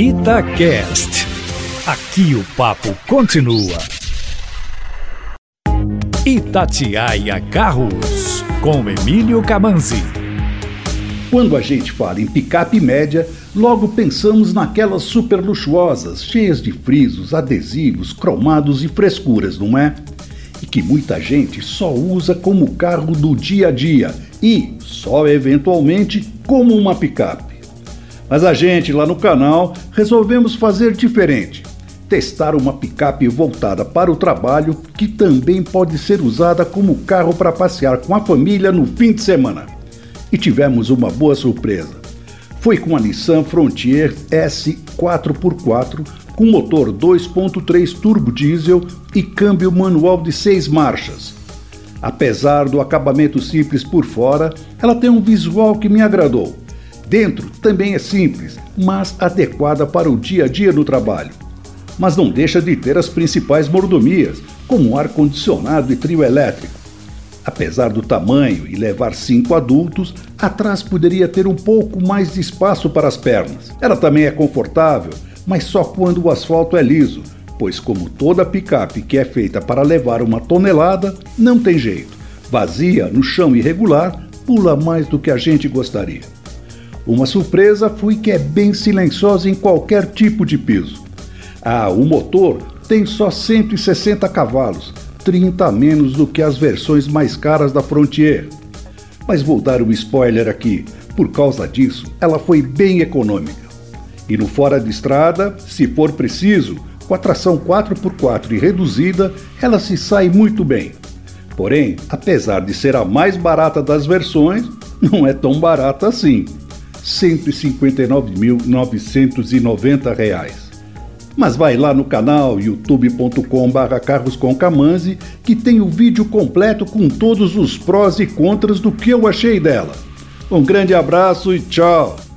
Itacast. Aqui o papo continua. Itatiaia Carros, com Emílio Camanzi. Quando a gente fala em picape média, logo pensamos naquelas super luxuosas, cheias de frisos, adesivos, cromados e frescuras, não é? E que muita gente só usa como carro do dia a dia e, só eventualmente, como uma picape. Mas a gente lá no canal resolvemos fazer diferente. Testar uma picape voltada para o trabalho que também pode ser usada como carro para passear com a família no fim de semana. E tivemos uma boa surpresa. Foi com a Nissan Frontier S 4x4 com motor 2.3 turbo diesel e câmbio manual de seis marchas. Apesar do acabamento simples por fora, ela tem um visual que me agradou. Dentro também é simples, mas adequada para o dia a dia no trabalho. Mas não deixa de ter as principais mordomias, como ar-condicionado e trio elétrico. Apesar do tamanho e levar cinco adultos, atrás poderia ter um pouco mais de espaço para as pernas. Ela também é confortável, mas só quando o asfalto é liso, pois, como toda picape que é feita para levar uma tonelada, não tem jeito. Vazia, no chão irregular, pula mais do que a gente gostaria. Uma surpresa foi que é bem silenciosa em qualquer tipo de piso. Ah, o motor tem só 160 cavalos, 30 a menos do que as versões mais caras da Frontier. Mas vou dar um spoiler aqui, por causa disso, ela foi bem econômica. E no fora de estrada, se for preciso, com a tração 4x4 e reduzida, ela se sai muito bem. Porém, apesar de ser a mais barata das versões, não é tão barata assim. R$ 159.990. Mas vai lá no canal youtube.com.br que tem o vídeo completo com todos os prós e contras do que eu achei dela. Um grande abraço e tchau!